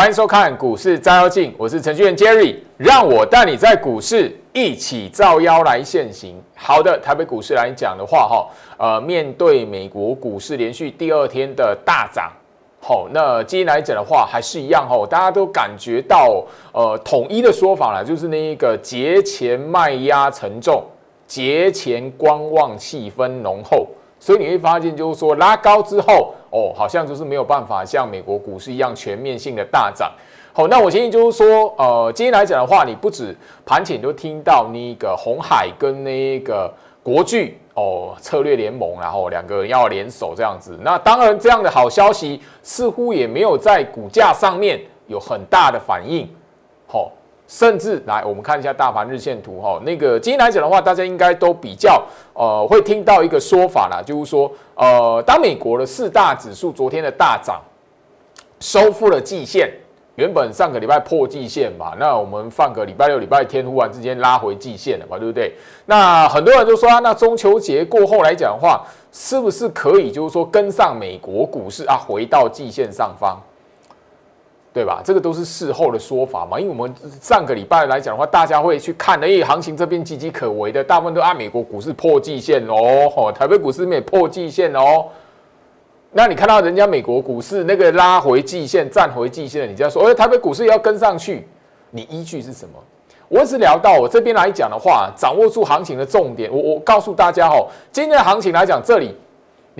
欢迎收看股市照妖镜，我是程序员 Jerry，让我带你在股市一起照妖来现行。好的，台北股市来讲的话，哈，呃，面对美国股市连续第二天的大涨，好，那今天来讲的话，还是一样，哈，大家都感觉到，呃，统一的说法了，就是那一个节前卖压沉重，节前观望气氛浓厚。所以你会发现，就是说拉高之后，哦，好像就是没有办法像美国股市一样全面性的大涨。好，那我建议就是说，呃，今天来讲的话，你不止盘前都听到那个红海跟那个国巨哦策略联盟，然后两个人要联手这样子。那当然，这样的好消息似乎也没有在股价上面有很大的反应。好。甚至来，我们看一下大盘日线图哈。那个今天来讲的话，大家应该都比较呃会听到一个说法啦，就是说呃，当美国的四大指数昨天的大涨，收复了季线，原本上个礼拜破季线嘛，那我们放个礼拜六、礼拜天，忽然之间拉回季线了嘛，对不对？那很多人就说啊，那中秋节过后来讲的话，是不是可以就是说跟上美国股市啊，回到季线上方？对吧？这个都是事后的说法嘛。因为我们上个礼拜来讲的话，大家会去看的，哎，行情这边岌岌可危的，大部分都按美国股市破季线哦，台北股市也破季线哦。那你看到人家美国股市那个拉回季线、站回季线，你就要说，哎，台北股市要跟上去，你依据是什么？我只聊到我这边来讲的话，掌握住行情的重点。我我告诉大家哦，今天的行情来讲，这里。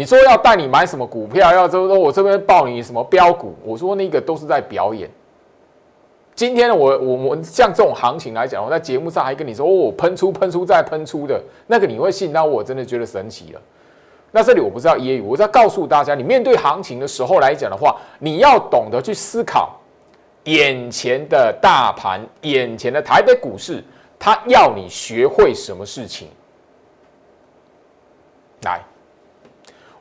你说要带你买什么股票？要说说我这边报你什么标股？我说那个都是在表演。今天我我们像这种行情来讲，我在节目上还跟你说哦，喷出喷出再喷出的那个，你会信？那我真的觉得神奇了。那这里我不是要揶揄，我在告诉大家，你面对行情的时候来讲的话，你要懂得去思考眼前的大盘，眼前的台北股市，它要你学会什么事情？来。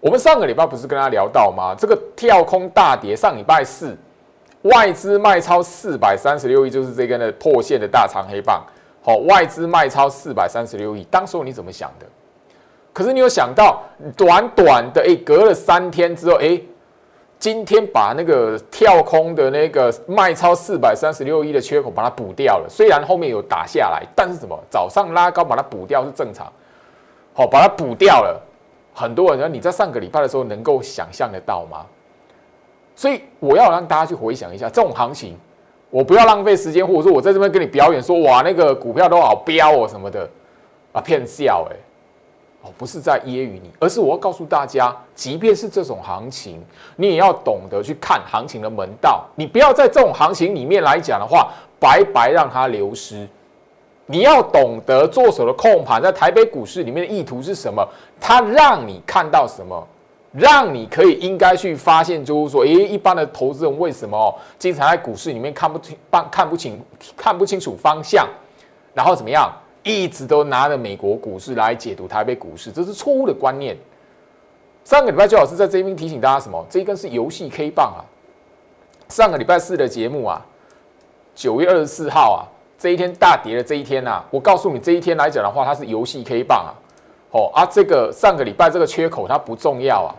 我们上个礼拜不是跟他聊到吗？这个跳空大跌，上礼拜四外资卖超四百三十六亿，就是这根的破线的大长黑棒。好，外资卖超四百三十六亿，当时你怎么想的？可是你有想到，短短的哎，隔了三天之后，哎，今天把那个跳空的那个卖超四百三十六亿的缺口把它补掉了。虽然后面有打下来，但是什么？早上拉高把它补掉是正常。好，把它补掉了。很多人，你在上个礼拜的时候能够想象得到吗？所以我要让大家去回想一下这种行情，我不要浪费时间，或者说我在这边跟你表演说哇那个股票都好飙哦什么的啊骗笑哎哦不是在揶揄你，而是我要告诉大家，即便是这种行情，你也要懂得去看行情的门道，你不要在这种行情里面来讲的话，白白让它流失。你要懂得做手的控盘，在台北股市里面的意图是什么？它让你看到什么？让你可以应该去发现，就是说，诶，一般的投资人为什么经常在股市里面看不清、看不清、看不清楚方向，然后怎么样，一直都拿着美国股市来解读台北股市，这是错误的观念。上个礼拜周老师在这边提醒大家什么？这一根是游戏 K 棒啊！上个礼拜四的节目啊，九月二十四号啊。这一天大跌的这一天呐，我告诉你，这一天来讲的话，它是游戏 K 棒啊，哦啊，这个上个礼拜这个缺口它不重要啊，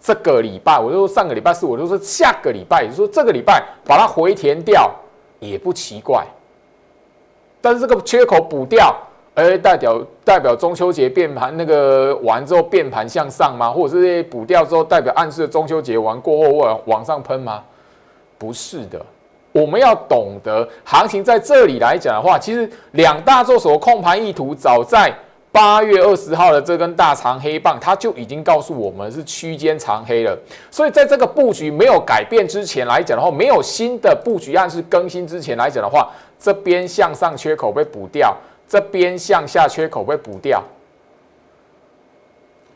这个礼拜我就说上个礼拜四，我就说下个礼拜，也就说这个礼拜把它回填掉也不奇怪，但是这个缺口补掉，哎，代表代表中秋节变盘那个完之后变盘向上吗？或者是补掉之后代表暗示中秋节完过后往往上喷吗？不是的。我们要懂得行情在这里来讲的话，其实两大做手控盘意图，早在八月二十号的这根大长黑棒，它就已经告诉我们是区间长黑了。所以在这个布局没有改变之前来讲的话，没有新的布局暗示更新之前来讲的话，这边向上缺口被补掉，这边向下缺口被补掉，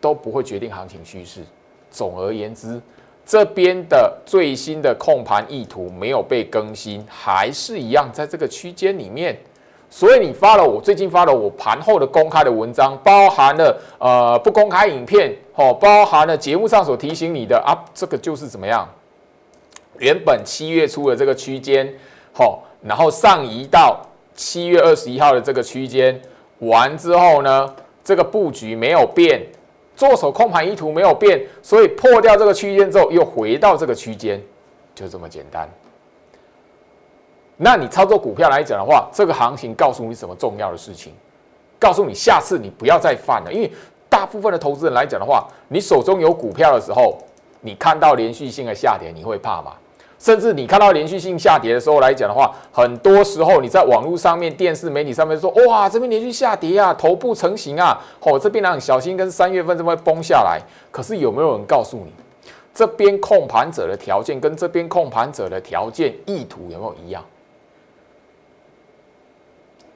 都不会决定行情趋势。总而言之。这边的最新的控盘意图没有被更新，还是一样在这个区间里面。所以你发了我最近发了我盘后的公开的文章，包含了呃不公开影片，哦，包含了节目上所提醒你的啊，这个就是怎么样？原本七月初的这个区间，好，然后上移到七月二十一号的这个区间，完之后呢，这个布局没有变。做手控盘意图没有变，所以破掉这个区间之后又回到这个区间，就这么简单。那你操作股票来讲的话，这个行情告诉你什么重要的事情？告诉你下次你不要再犯了，因为大部分的投资人来讲的话，你手中有股票的时候，你看到连续性的下跌，你会怕吗？甚至你看到连续性下跌的时候来讲的话，很多时候你在网络上面、电视媒体上面说，哇，这边连续下跌啊，头部成型啊，哦，这边呢小心跟三月份这么崩下来。可是有没有人告诉你，这边控盘者的条件跟这边控盘者的条件意图有没有一样？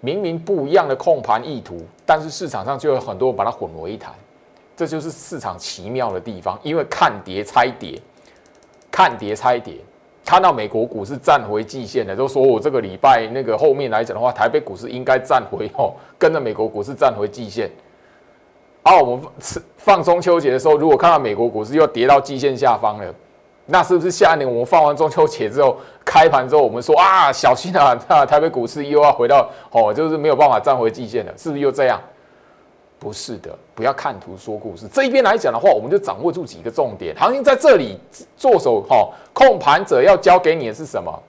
明明不一样的控盘意图，但是市场上就有很多把它混为一谈，这就是市场奇妙的地方，因为看跌猜跌，看跌猜跌。看到美国股市站回季线的，都说我这个礼拜那个后面来讲的话，台北股市应该站回哦，跟着美国股市站回季线。啊，我们放中秋节的时候，如果看到美国股市又跌到季线下方了，那是不是下一年我们放完中秋节之后开盘之后，我们说啊，小心啊，那台北股市又要回到哦，就是没有办法站回季线了，是不是又这样？不是的，不要看图说故事。这一边来讲的话，我们就掌握住几个重点。行情在这里做手哈，控盘者要教给你的是什么？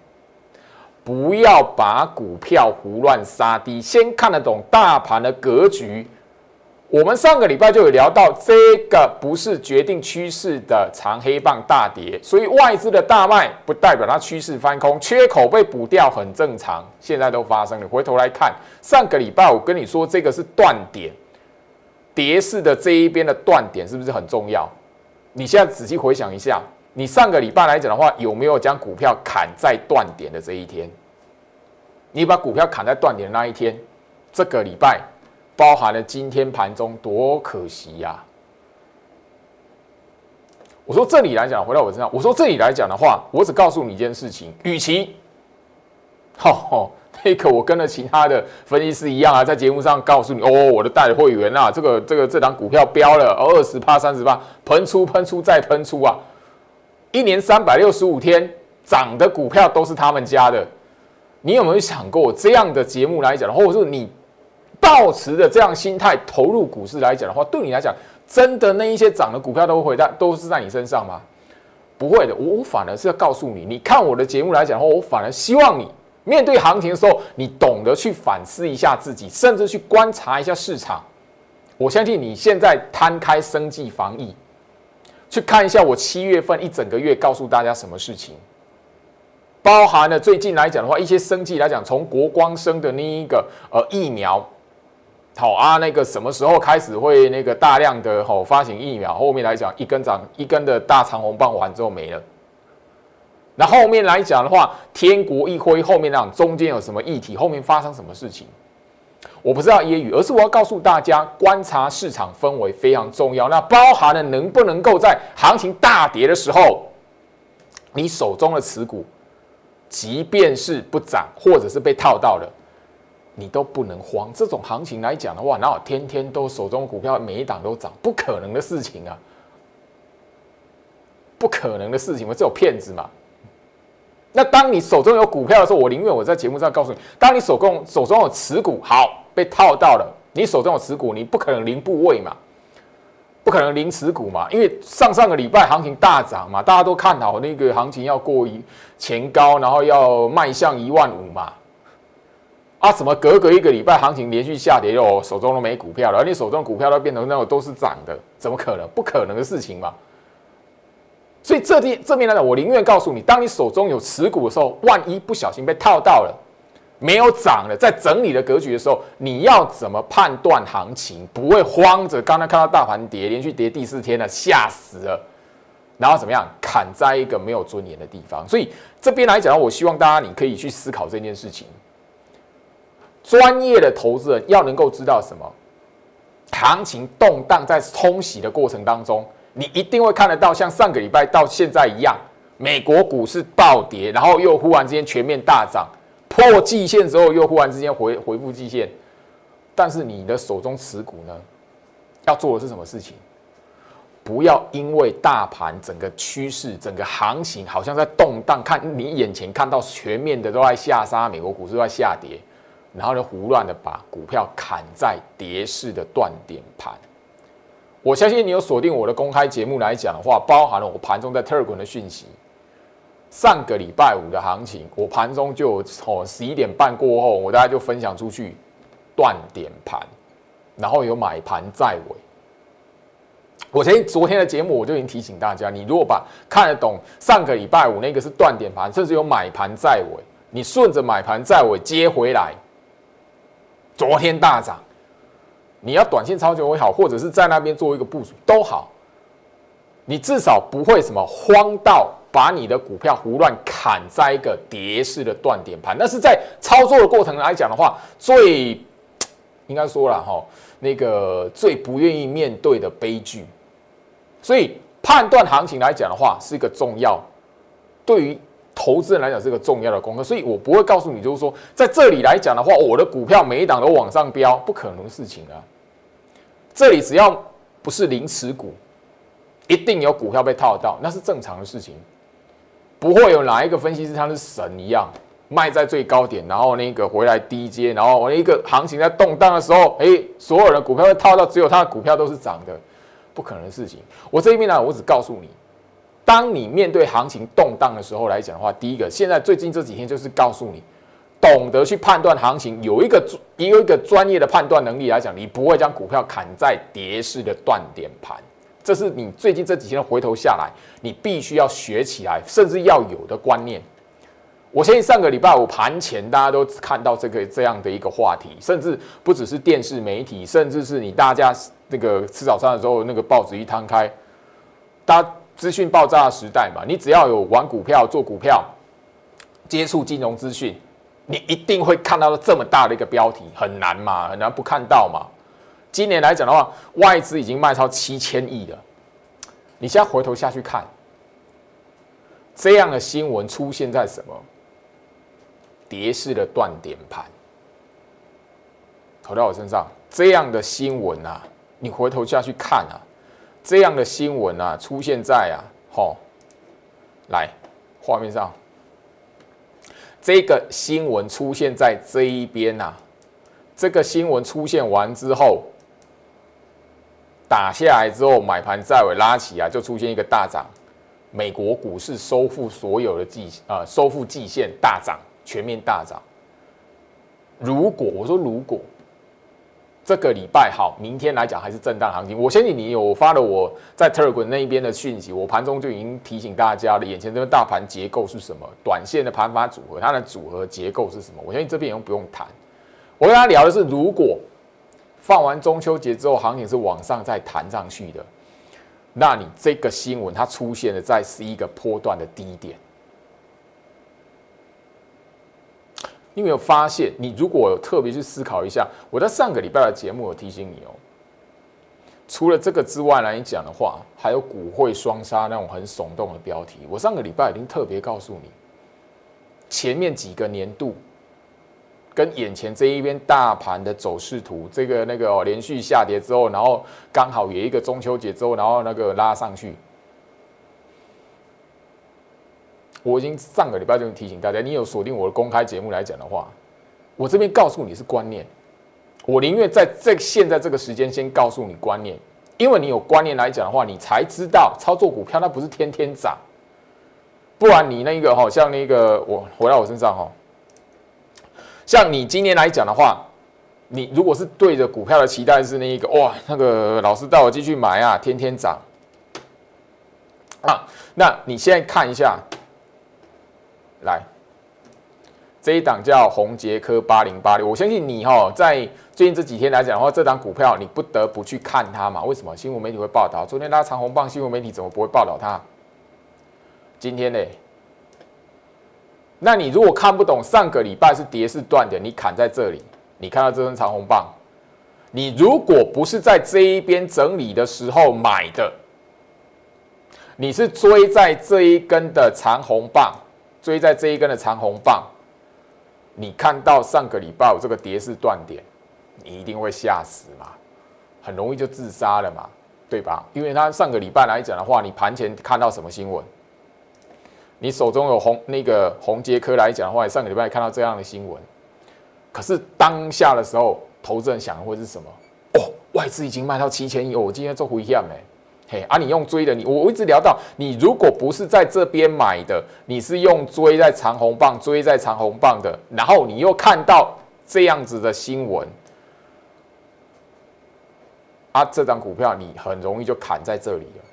不要把股票胡乱杀低，先看得懂大盘的格局。我们上个礼拜就有聊到，这个不是决定趋势的长黑棒大跌，所以外资的大卖不代表它趋势翻空，缺口被补掉很正常。现在都发生了，回头来看，上个礼拜我跟你说这个是断点。跌势的这一边的断点是不是很重要？你现在仔细回想一下，你上个礼拜来讲的话，有没有将股票砍在断点的这一天？你把股票砍在断点的那一天，这个礼拜包含了今天盘中，多可惜呀！我说这里来讲，回到我身上，我说这里来讲的话，我只告诉你一件事情，与其，吼。那个我跟了其他的分析师一样啊，在节目上告诉你哦，我的代理会员啊，这个这个这档股票飙了二十趴三十趴，喷出喷出再喷出啊，一年三百六十五天涨的股票都是他们家的。你有没有想过这样的节目来讲，或者是你抱持的这样心态投入股市来讲的话，对你来讲，真的那一些涨的股票都会回在都是在你身上吗？不会的，我我反而是要告诉你，你看我的节目来讲的话，我反而希望你。面对行情的时候，你懂得去反思一下自己，甚至去观察一下市场。我相信你现在摊开生计防疫，去看一下我七月份一整个月告诉大家什么事情，包含了最近来讲的话，一些生计来讲，从国光生的那一个呃疫苗，好啊，那个什么时候开始会那个大量的吼发行疫苗？后面来讲一根长一根的大长红棒完之后没了。那后面来讲的话，天国一挥，后面那中间有什么议题？后面发生什么事情？我不知道揶揄，而是我要告诉大家，观察市场氛围非常重要。那包含了能不能够在行情大跌的时候，你手中的持股，即便是不涨，或者是被套到了，你都不能慌。这种行情来讲的话，哪有天天都手中股票每一档都涨？不可能的事情啊！不可能的事情嘛，这有骗子嘛？那当你手中有股票的时候，我宁愿我在节目上告诉你，当你手中手中有持股，好被套到了，你手中有持股，你不可能零部位嘛，不可能零持股嘛，因为上上个礼拜行情大涨嘛，大家都看好那个行情要过一前高，然后要迈向一万五嘛，啊，什么隔隔一个礼拜行情连续下跌，哦，手中都没股票了，而你手中股票都变成那种都是涨的，怎么可能？不可能的事情嘛。所以这边这边来讲，我宁愿告诉你，当你手中有持股的时候，万一不小心被套到了，没有涨了，在整理的格局的时候，你要怎么判断行情？不会慌着。刚才看到大盘跌，连续跌第四天了，吓死了。然后怎么样？砍在一个没有尊严的地方。所以这边来讲，我希望大家你可以去思考这件事情。专业的投资人要能够知道什么？行情动荡，在冲洗的过程当中。你一定会看得到，像上个礼拜到现在一样，美国股市暴跌，然后又忽然之间全面大涨，破季线之后又忽然之间回回复季线。但是你的手中持股呢，要做的是什么事情？不要因为大盘整个趋势、整个行情好像在动荡，看你眼前看到全面的都在下杀，美国股市都在下跌，然后呢胡乱的把股票砍在跌势的断点盘。我相信你有锁定我的公开节目来讲的话，包含了我盘中在特滚的讯息。上个礼拜五的行情，我盘中就哦十一点半过后，我大概就分享出去断点盘，然后有买盘在尾。我前昨天的节目我就已经提醒大家，你如果把看得懂上个礼拜五那个是断点盘，甚至有买盘在尾，你顺着买盘在尾接回来，昨天大涨，你要短线操作也好，或者是在那边做一个部署都好，你至少不会什么慌到把你的股票胡乱砍在一个跌势的断点盘。那是在操作的过程来讲的话，最应该说了哈，那个最不愿意面对的悲剧。所以判断行情来讲的话，是一个重要，对于投资人来讲是个重要的功课。所以我不会告诉你，就是说在这里来讲的话，我的股票每一档都往上飙，不可能的事情啊。这里只要不是零持股，一定有股票被套到，那是正常的事情。不会有哪一个分析师他是神一样，卖在最高点，然后那个回来低阶，然后我一个行情在动荡的时候，哎，所有的股票会套到，只有他的股票都是涨的。不可能的事情。我这一边呢，我只告诉你，当你面对行情动荡的时候来讲的话，第一个，现在最近这几天就是告诉你，懂得去判断行情，有一个有一个专业的判断能力来讲，你不会将股票砍在跌势的断点盘。这是你最近这几天回头下来，你必须要学起来，甚至要有的观念。我相信上个礼拜五盘前，大家都看到这个这样的一个话题，甚至不只是电视媒体，甚至是你大家那个吃早餐的时候，那个报纸一摊开，大家资讯爆炸的时代嘛，你只要有玩股票、做股票、接触金融资讯，你一定会看到这么大的一个标题，很难嘛，很难不看到嘛。今年来讲的话，外资已经卖超七千亿了，你现在回头下去看，这样的新闻出现在什么？跌势的断点盘投到我身上，这样的新闻啊，你回头下去看啊，这样的新闻啊，出现在啊，吼，来画面上，这个新闻出现在这一边呐，这个新闻出现完之后，打下来之后，买盘再尾拉起来，就出现一个大涨，美国股市收复所有的季啊，收复季线大涨。全面大涨。如果我说如果这个礼拜好，明天来讲还是震荡行情。我相信你有发了我在 Telegram 那一边的讯息，我盘中就已经提醒大家了。眼前这个大盘结构是什么？短线的盘法组合，它的组合结构是什么？我相信这边也不用谈。我跟他聊的是，如果放完中秋节之后，行情是往上再弹上去的，那你这个新闻它出现了在是一个波段的低点。你有没有发现？你如果特别去思考一下，我在上个礼拜的节目有提醒你哦。除了这个之外来讲的话，还有股汇双杀那种很耸动的标题。我上个礼拜已经特别告诉你，前面几个年度跟眼前这一边大盘的走势图，这个那个连续下跌之后，然后刚好有一个中秋节之后，然后那个拉上去。我已经上个礼拜就提醒大家，你有锁定我的公开节目来讲的话，我这边告诉你是观念，我宁愿在这现在这个时间先告诉你观念，因为你有观念来讲的话，你才知道操作股票那不是天天涨，不然你那个哈，像那个我回到我身上哈，像你今年来讲的话，你如果是对着股票的期待是那一个哇，那个老师带我继续买啊，天天涨啊，那你现在看一下。来，这一档叫宏杰科八零八六，我相信你哈，在最近这几天来讲的话，这档股票你不得不去看它嘛？为什么？新闻媒体会报道，昨天拉长红棒，新闻媒体怎么不会报道它？今天呢？那你如果看不懂，上个礼拜是跌是断的，你砍在这里，你看到这根长红棒，你如果不是在这一边整理的时候买的，你是追在这一根的长红棒。追在这一根的长红棒，你看到上个礼拜有这个跌势断点，你一定会吓死嘛，很容易就自杀了嘛，对吧？因为他上个礼拜来讲的话，你盘前看到什么新闻？你手中有红那个红杰科来讲的话，上个礼拜看到这样的新闻，可是当下的时候，投资人想的会是什么？哦，外资已经卖到七千亿，我今天做回向哎，嘿，啊，你用追的，你我一直聊到，你如果不是在这边买的，你是用追在长红棒，追在长红棒的，然后你又看到这样子的新闻，啊，这张股票你很容易就砍在这里了。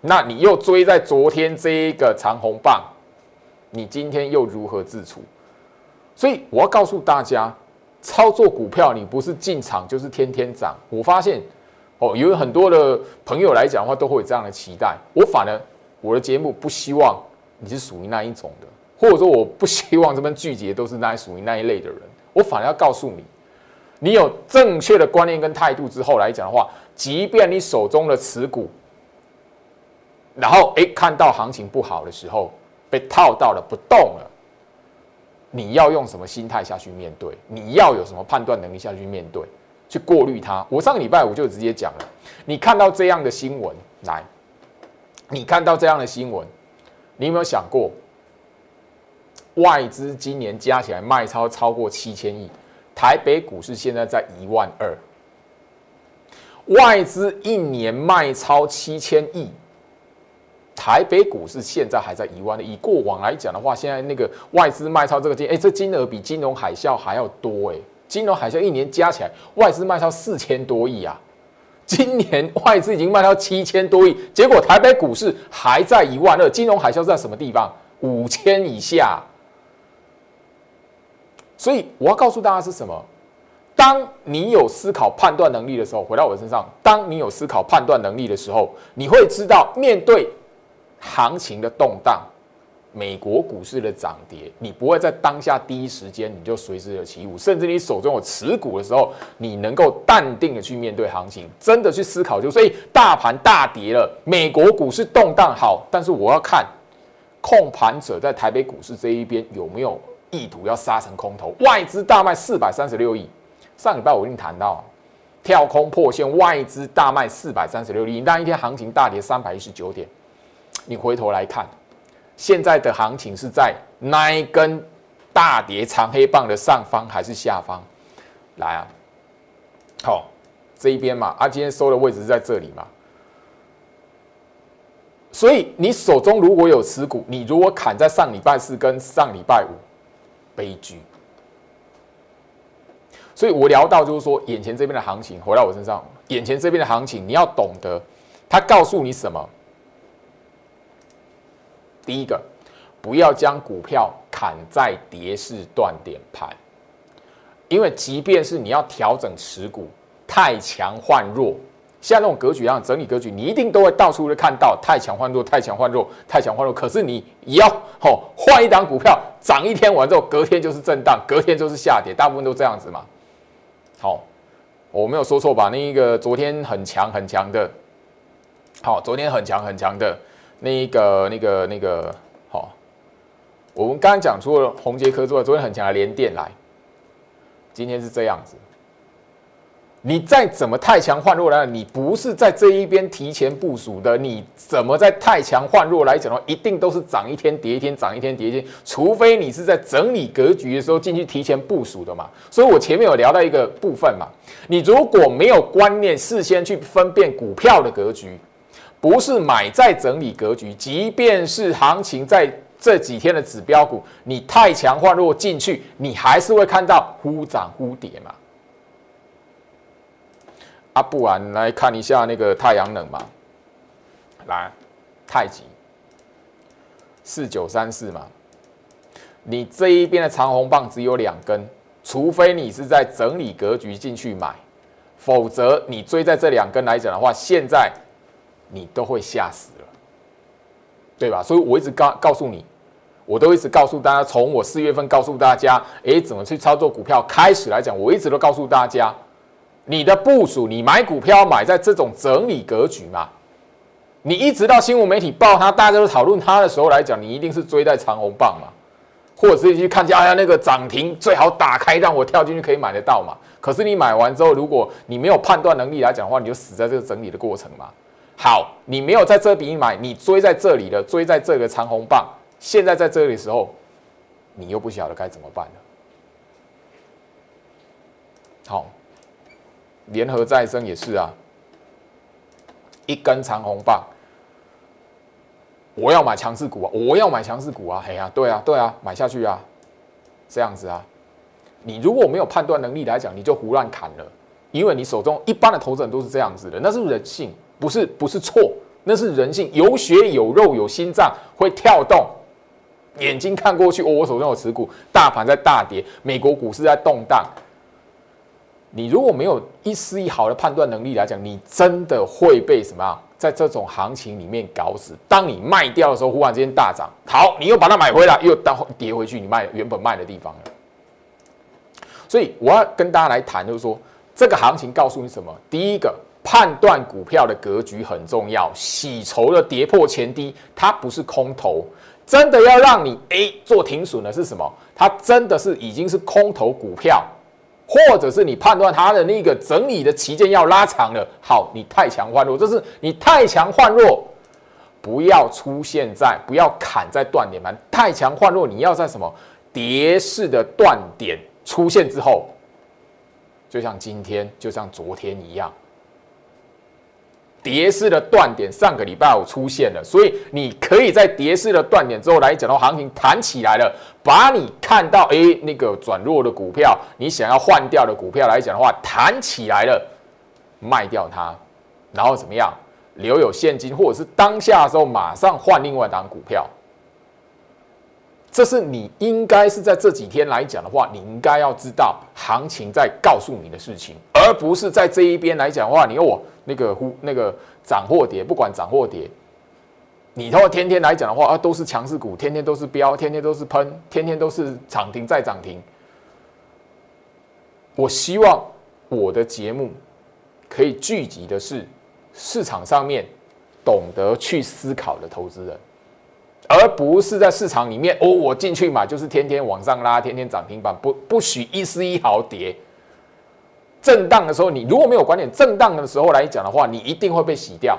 那你又追在昨天这一个长红棒，你今天又如何自处？所以我要告诉大家，操作股票你不是进场就是天天涨。我发现。哦，有很多的朋友来讲的话，都会有这样的期待。我反而我的节目不希望你是属于那一种的，或者说我不希望这边聚集都是那属于那一类的人。我反而要告诉你，你有正确的观念跟态度之后来讲的话，即便你手中的持股，然后诶看到行情不好的时候被套到了不动了，你要用什么心态下去面对？你要有什么判断能力下去面对？去过滤它。我上个礼拜五就直接讲了，你看到这样的新闻来，你看到这样的新闻，你有没有想过，外资今年加起来卖超超过七千亿，台北股市现在在一万二，外资一年卖超七千亿，台北股市现在还在一万的。以过往来讲的话，现在那个外资卖超这个金，哎，这金额比金融海啸还要多哎。金融海啸一年加起来，外资卖超四千多亿啊！今年外资已经卖到七千多亿，结果台北股市还在一万二。金融海啸在什么地方？五千以下。所以我要告诉大家是什么？当你有思考判断能力的时候，回到我身上，当你有思考判断能力的时候，你会知道面对行情的动荡。美国股市的涨跌，你不会在当下第一时间你就随之而起舞，甚至你手中有持股的时候，你能够淡定的去面对行情，真的去思考，就所以大盘大跌了，美国股市动荡好，但是我要看控盘者在台北股市这一边有没有意图要杀成空头，外资大卖四百三十六亿，上礼拜我已经谈到跳空破线，外资大卖四百三十六亿，那一天行情大跌三百一十九点，你回头来看。现在的行情是在那一根大跌长黑棒的上方还是下方？来啊，好，这一边嘛，啊，今天收的位置是在这里嘛，所以你手中如果有持股，你如果砍在上礼拜四跟上礼拜五，悲剧。所以我聊到就是说，眼前这边的行情回到我身上，眼前这边的行情，你要懂得，他告诉你什么？第一个，不要将股票砍在跌势断点盘，因为即便是你要调整持股，太强换弱，像那种格局一样整理格局，你一定都会到处会看到太强换弱、太强换弱、太强换弱。可是你要哦换一档股票涨一天完之后，隔天就是震荡，隔天就是下跌，大部分都这样子嘛。好，我没有说错吧？那一个昨天很强很强的，好，昨天很强很强的。那个、那个、那个，好，我们刚刚讲出了红杰科之外，昨天很强的连电来，今天是这样子。你再怎么太强换弱来，你不是在这一边提前部署的，你怎么在太强换弱来讲的话，一定都是涨一天跌一天，涨一天跌一天，除非你是在整理格局的时候进去提前部署的嘛。所以我前面有聊到一个部分嘛，你如果没有观念，事先去分辨股票的格局。不是买在整理格局，即便是行情在这几天的指标股，你太强换弱进去，你还是会看到忽涨忽跌嘛。啊，不然来看一下那个太阳能嘛，来，太极四九三四嘛，你这一边的长红棒只有两根，除非你是在整理格局进去买，否则你追在这两根来讲的话，现在。你都会吓死了，对吧？所以我一直告告诉你，我都一直告诉大家，从我四月份告诉大家，诶，怎么去操作股票开始来讲，我一直都告诉大家，你的部署，你买股票买在这种整理格局嘛，你一直到新闻媒体报它，大家都讨论它的时候来讲，你一定是追在长红棒嘛，或者是去看见哎呀那个涨停最好打开让我跳进去可以买得到嘛。可是你买完之后，如果你没有判断能力来讲的话，你就死在这个整理的过程嘛。好，你没有在这笔买，你追在这里的，追在这个长红棒，现在在这里的时候，你又不晓得该怎么办了。好，联合再生也是啊，一根长红棒，我要买强势股啊，我要买强势股啊，嘿呀，对啊，对啊，买下去啊，这样子啊，你如果没有判断能力来讲，你就胡乱砍了，因为你手中一般的投资人都是这样子的，那是人性，不是不是错，那是人性，有血有肉有心脏会跳动，眼睛看过去，哦，我手中有持股，大盘在大跌，美国股市在动荡。你如果没有一丝一毫的判断能力来讲，你真的会被什么？在这种行情里面搞死。当你卖掉的时候，忽然之间大涨，好，你又把它买回来，又到跌回去，你卖原本卖的地方。所以我要跟大家来谈，就是说这个行情告诉你什么？第一个，判断股票的格局很重要。洗筹的跌破前低，它不是空头，真的要让你诶做停损的是什么？它真的是已经是空头股票。或者是你判断它的那个整理的期间要拉长了，好，你太强换弱，这是你太强换弱，不要出现在不要砍在断点盘，太强换弱，你要在什么跌势的断点出现之后，就像今天，就像昨天一样。跌势的断点上个礼拜五出现了，所以你可以在跌势的断点之后来讲到行情弹起来了，把你看到哎那个转弱的股票，你想要换掉的股票来讲的话，弹起来了，卖掉它，然后怎么样留有现金，或者是当下的时候马上换另外一档股票。这是你应该是在这几天来讲的话，你应该要知道行情在告诉你的事情，而不是在这一边来讲的话，你我那个呼那个涨或跌，不管涨或跌，你他妈天天来讲的话啊，都是强势股，天天都是飙，天天都是喷，天天都是涨停再涨停。我希望我的节目可以聚集的是市场上面懂得去思考的投资人。而不是在市场里面哦，我进去买就是天天往上拉，天天涨停板，不不许一丝一毫跌。震荡的时候，你如果没有观点，震荡的时候来讲的话，你一定会被洗掉。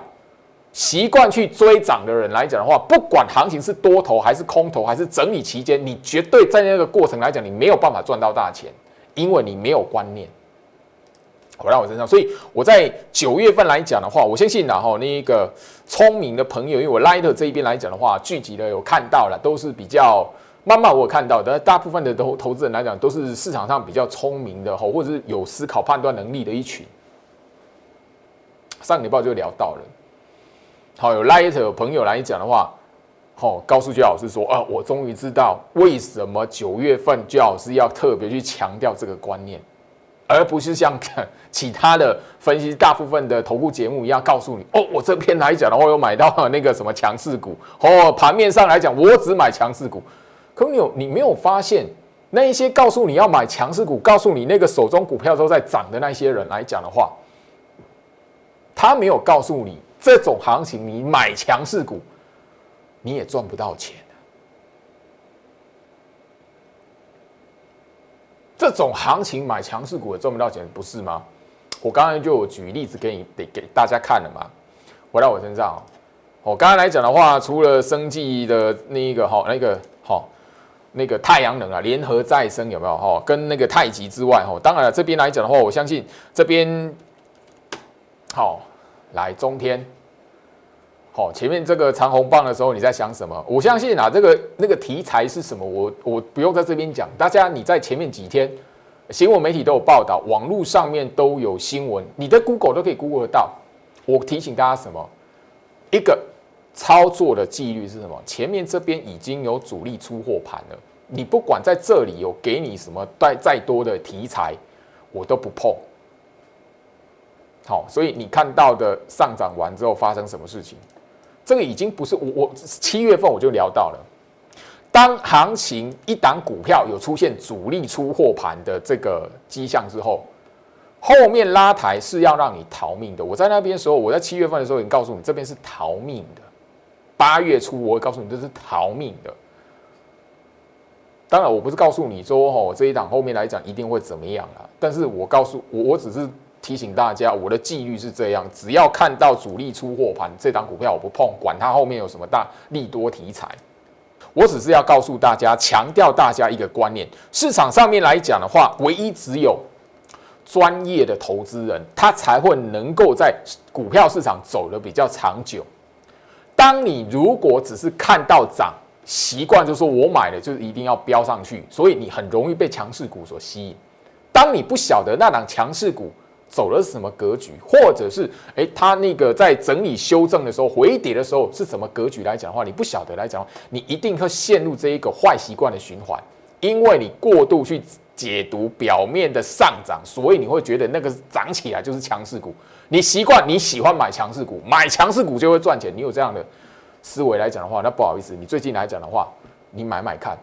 习惯去追涨的人来讲的话，不管行情是多头还是空头，还是整理期间，你绝对在那个过程来讲，你没有办法赚到大钱，因为你没有观念。回到我身上，所以我在九月份来讲的话，我相信然后那一个聪明的朋友，因为我 Light 这一边来讲的话，聚集的有看到了，都是比较慢慢我有看到的，大部分的投投资人来讲，都是市场上比较聪明的，吼，或者是有思考判断能力的一群。上礼拜就聊到了，好，有 Light 朋友来讲的话，好，告诉焦老师说啊，我终于知道为什么九月份焦老师要特别去强调这个观念。而不是像其他的分析，大部分的投顾节目一样告诉你哦，我这边来讲的话，有买到那个什么强势股哦。盘面上来讲，我只买强势股。可你有你没有发现，那一些告诉你要买强势股，告诉你那个手中股票都在涨的那些人来讲的话，他没有告诉你这种行情，你买强势股你也赚不到钱。这种行情买强势股也赚不到钱，不是吗？我刚刚就举例子给你，得给大家看了嘛。回到我身上，我刚刚来讲的话，除了生计的那一个哈，那个哈，那个太阳能啊，联合再生有没有哈？跟那个太极之外哈，当然了，这边来讲的话，我相信这边好来中天，好前面这个长红棒的时候，你在想什么？我相信啊，这个那个题材是什么？我我不用在这边讲，大家你在前面几天。新闻媒体都有报道，网络上面都有新闻，你的 Google 都可以 Google 得到。我提醒大家什么？一个操作的纪律是什么？前面这边已经有主力出货盘了，你不管在这里有给你什么再再多的题材，我都不碰。好，所以你看到的上涨完之后发生什么事情？这个已经不是我我七月份我就聊到了。当行情一档股票有出现主力出货盘的这个迹象之后，后面拉抬是要让你逃命的。我在那边时候，我在七月份的时候已经告诉你，这边是逃命的。八月初我会告诉你，这是逃命的。当然，我不是告诉你说，哦，这一档后面来讲一定会怎么样啊。但是我告诉我，我只是提醒大家，我的纪律是这样：只要看到主力出货盘，这档股票我不碰，管它后面有什么大利多题材。我只是要告诉大家，强调大家一个观念：市场上面来讲的话，唯一只有专业的投资人，他才会能够在股票市场走得比较长久。当你如果只是看到涨，习惯就说我买了就是一定要飙上去，所以你很容易被强势股所吸引。当你不晓得那档强势股走的是什么格局，或者是诶，它那个在整理修正的时候回跌的时候是什么格局来讲的话，你不晓得来讲，你一定会陷入这一个坏习惯的循环，因为你过度去解读表面的上涨，所以你会觉得那个涨起来就是强势股。你习惯你喜欢买强势股，买强势股就会赚钱。你有这样的思维来讲的话，那不好意思，你最近来讲的话，你买买看。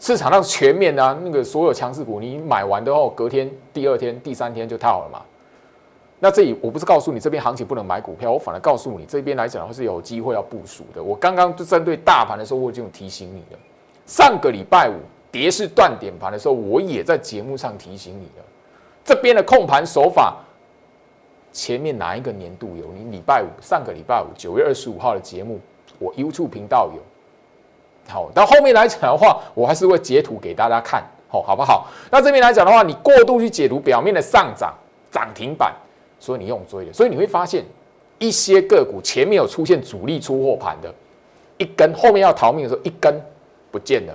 市场上全面啊，那个所有强势股，你买完之后，隔天、第二天、第三天就套了嘛。那这里我不是告诉你这边行情不能买股票，我反而告诉你这边来讲的话是有机会要部署的。我刚刚就针对大盘的时候，我就提醒你了。上个礼拜五跌势断点盘的时候，我也在节目上提醒你了。这边的控盘手法。前面哪一个年度有？你礼拜五上个礼拜五九月二十五号的节目，我 YouTube 频道有。好，到后面来讲的话，我还是会截图给大家看，好，好不好？那这边来讲的话，你过度去解读表面的上涨、涨停板，所以你用追的，所以你会发现一些个股前面有出现主力出货盘的一根，后面要逃命的时候一根不见了，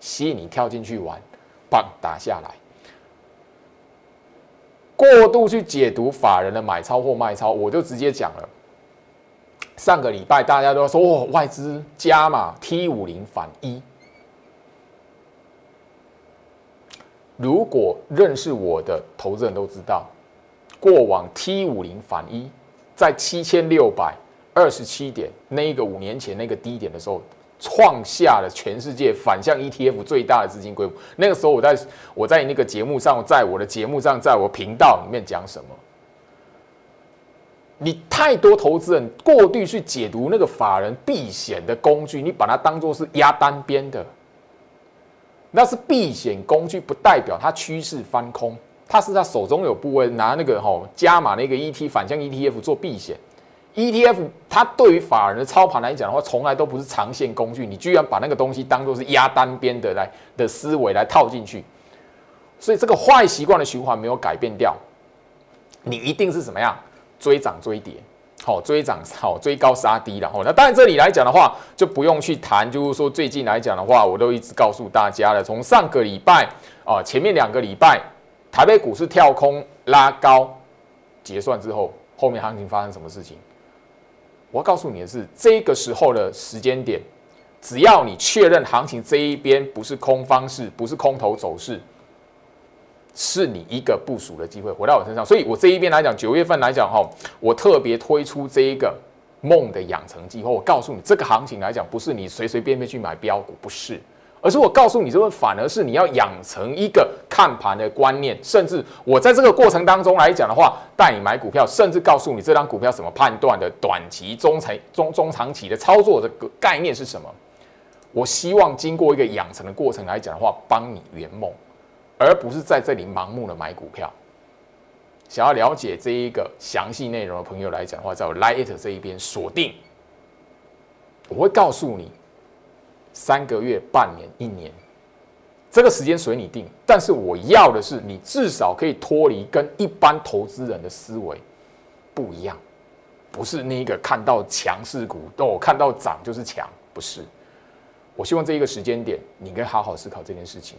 吸引你跳进去玩，棒打下来。过度去解读法人的买超或卖超，我就直接讲了。上个礼拜大家都说哦，外资加码 T 五零反一。如果认识我的投资人都知道，过往 T 五零反一在七千六百二十七点那一个五年前那个低点的时候。创下了全世界反向 ETF 最大的资金规模。那个时候，我在我在那个节目上，在我的节目上，在我频道里面讲什么？你太多投资人过度去解读那个法人避险的工具，你把它当做是压单边的，那是避险工具，不代表它趋势翻空。他是他手中有部位拿那个吼加码那个 ET 反向 ETF 做避险。ETF 它对于法人的操盘来讲的话，从来都不是长线工具。你居然把那个东西当做是压单边的来的思维来套进去，所以这个坏习惯的循环没有改变掉。你一定是怎么样追涨追跌，好追涨好追高杀低然后那当然这里来讲的话，就不用去谈，就是说最近来讲的话，我都一直告诉大家了。从上个礼拜啊，前面两个礼拜台北股市跳空拉高结算之后，后面行情发生什么事情？我要告诉你的是，这个时候的时间点，只要你确认行情这一边不是空方式，不是空头走势，是你一个部署的机会回到我身上。所以我这一边来讲，九月份来讲哈，我特别推出这一个梦的养成计划。我告诉你，这个行情来讲，不是你随随便便去买标股，不是。而是我告诉你，这个反而是你要养成一个看盘的观念，甚至我在这个过程当中来讲的话，带你买股票，甚至告诉你这张股票怎么判断的，短期、中长、中中长期的操作的概念是什么。我希望经过一个养成的过程来讲的话，帮你圆梦，而不是在这里盲目的买股票。想要了解这一个详细内容的朋友来讲的话，在我 Lite 这一边锁定，我会告诉你。三个月、半年、一年，这个时间随你定。但是我要的是，你至少可以脱离跟一般投资人的思维不一样，不是那个看到强势股都看到涨就是强，不是。我希望这一个时间点，你可以好好思考这件事情。